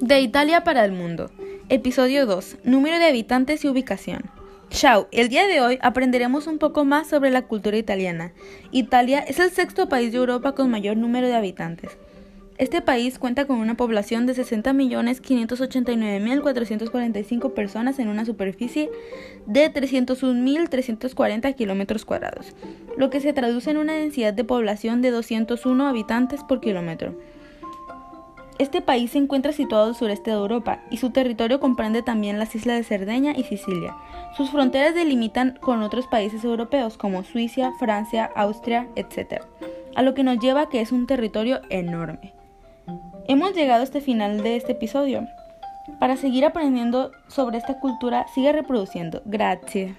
De Italia para el mundo. Episodio 2. Número de habitantes y ubicación. Chao, el día de hoy aprenderemos un poco más sobre la cultura italiana. Italia es el sexto país de Europa con mayor número de habitantes. Este país cuenta con una población de 60.589.445 personas en una superficie de 301.340 kilómetros cuadrados, lo que se traduce en una densidad de población de 201 habitantes por kilómetro. Este país se encuentra situado al sureste de Europa y su territorio comprende también las islas de Cerdeña y Sicilia. Sus fronteras delimitan con otros países europeos como Suiza, Francia, Austria, etc. A lo que nos lleva a que es un territorio enorme. Hemos llegado a este final de este episodio. Para seguir aprendiendo sobre esta cultura, sigue reproduciendo. Gracias.